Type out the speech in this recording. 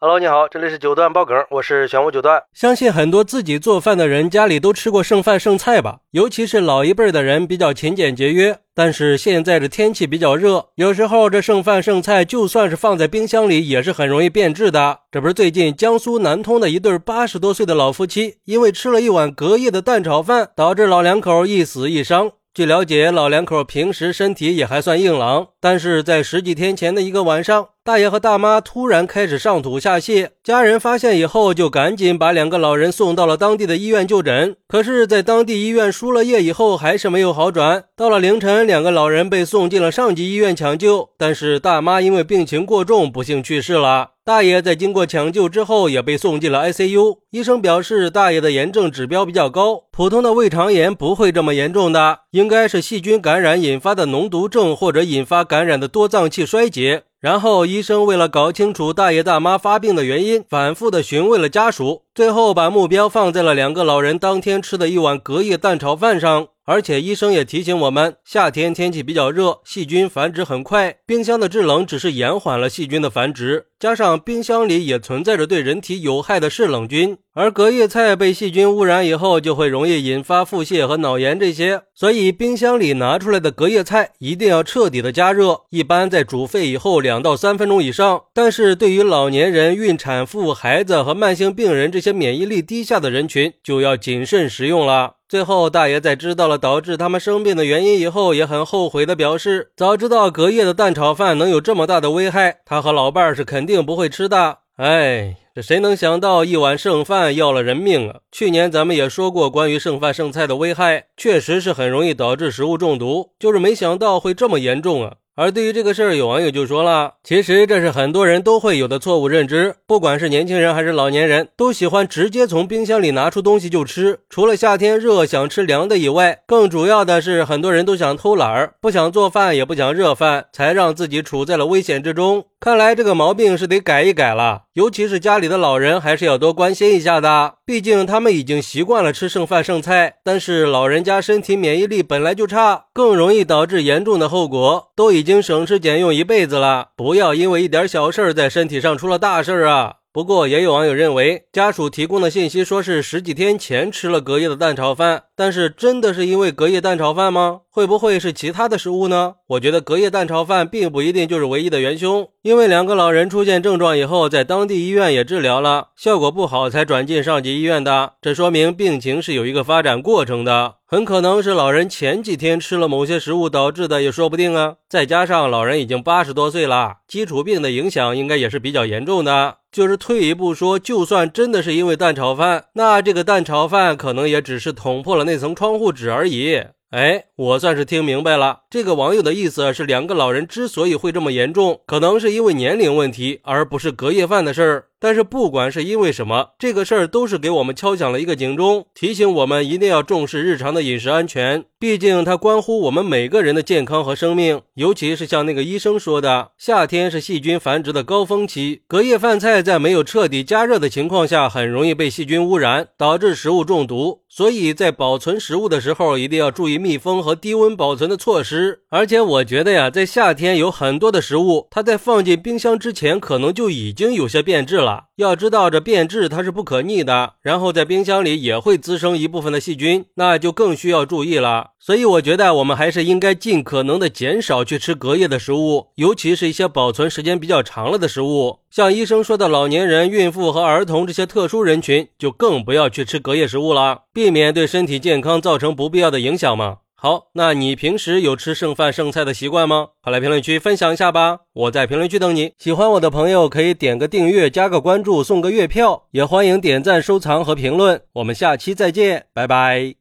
Hello，你好，这里是九段爆梗，我是玄武九段。相信很多自己做饭的人家里都吃过剩饭剩菜吧，尤其是老一辈的人比较勤俭节约。但是现在这天气比较热，有时候这剩饭剩菜就算是放在冰箱里，也是很容易变质的。这不是最近江苏南通的一对八十多岁的老夫妻，因为吃了一碗隔夜的蛋炒饭，导致老两口一死一伤。据了解，老两口平时身体也还算硬朗，但是在十几天前的一个晚上，大爷和大妈突然开始上吐下泻，家人发现以后就赶紧把两个老人送到了当地的医院就诊。可是，在当地医院输了液以后，还是没有好转。到了凌晨，两个老人被送进了上级医院抢救，但是大妈因为病情过重，不幸去世了。大爷在经过抢救之后，也被送进了 ICU。医生表示，大爷的炎症指标比较高，普通的胃肠炎不会这么严重的，应该是细菌感染引发的脓毒症，或者引发感染的多脏器衰竭。然后，医生为了搞清楚大爷大妈发病的原因，反复的询问了家属，最后把目标放在了两个老人当天吃的一碗隔夜蛋炒饭上。而且医生也提醒我们，夏天天气比较热，细菌繁殖很快，冰箱的制冷只是延缓了细菌的繁殖，加上冰箱里也存在着对人体有害的嗜冷菌，而隔夜菜被细菌污染以后，就会容易引发腹泻和脑炎这些，所以冰箱里拿出来的隔夜菜一定要彻底的加热，一般在煮沸以后两到三分钟以上。但是对于老年人、孕产妇、孩子和慢性病人这些免疫力低下的人群，就要谨慎食用了。最后，大爷在知道了导致他们生病的原因以后，也很后悔的表示，早知道隔夜的蛋炒饭能有这么大的危害，他和老伴儿是肯定不会吃的。哎，这谁能想到一碗剩饭要了人命啊？去年咱们也说过关于剩饭剩菜的危害，确实是很容易导致食物中毒，就是没想到会这么严重啊。而对于这个事儿，有网友就说了：“其实这是很多人都会有的错误认知，不管是年轻人还是老年人，都喜欢直接从冰箱里拿出东西就吃。除了夏天热想吃凉的以外，更主要的是很多人都想偷懒儿，不想做饭也不想热饭，才让自己处在了危险之中。看来这个毛病是得改一改了，尤其是家里的老人，还是要多关心一下的。毕竟他们已经习惯了吃剩饭剩菜，但是老人家身体免疫力本来就差，更容易导致严重的后果。都已经。”省吃俭用一辈子了，不要因为一点小事儿在身体上出了大事儿啊！不过也有网友认为，家属提供的信息说是十几天前吃了隔夜的蛋炒饭，但是真的是因为隔夜蛋炒饭吗？会不会是其他的食物呢？我觉得隔夜蛋炒饭并不一定就是唯一的元凶，因为两个老人出现症状以后，在当地医院也治疗了，效果不好才转进上级医院的，这说明病情是有一个发展过程的。很可能是老人前几天吃了某些食物导致的，也说不定啊。再加上老人已经八十多岁了，基础病的影响应该也是比较严重的。就是退一步说，就算真的是因为蛋炒饭，那这个蛋炒饭可能也只是捅破了那层窗户纸而已。哎，我算是听明白了，这个网友的意思是，两个老人之所以会这么严重，可能是因为年龄问题，而不是隔夜饭的事儿。但是不管是因为什么，这个事儿都是给我们敲响了一个警钟，提醒我们一定要重视日常的饮食安全。毕竟它关乎我们每个人的健康和生命。尤其是像那个医生说的，夏天是细菌繁殖的高峰期，隔夜饭菜在没有彻底加热的情况下，很容易被细菌污染，导致食物中毒。所以在保存食物的时候，一定要注意密封和低温保存的措施。而且我觉得呀，在夏天有很多的食物，它在放进冰箱之前，可能就已经有些变质了要知道，这变质它是不可逆的，然后在冰箱里也会滋生一部分的细菌，那就更需要注意了。所以，我觉得我们还是应该尽可能的减少去吃隔夜的食物，尤其是一些保存时间比较长了的食物。像医生说的，老年人、孕妇和儿童这些特殊人群，就更不要去吃隔夜食物了，避免对身体健康造成不必要的影响嘛。好，那你平时有吃剩饭剩菜的习惯吗？快来评论区分享一下吧！我在评论区等你。喜欢我的朋友可以点个订阅、加个关注、送个月票，也欢迎点赞、收藏和评论。我们下期再见，拜拜。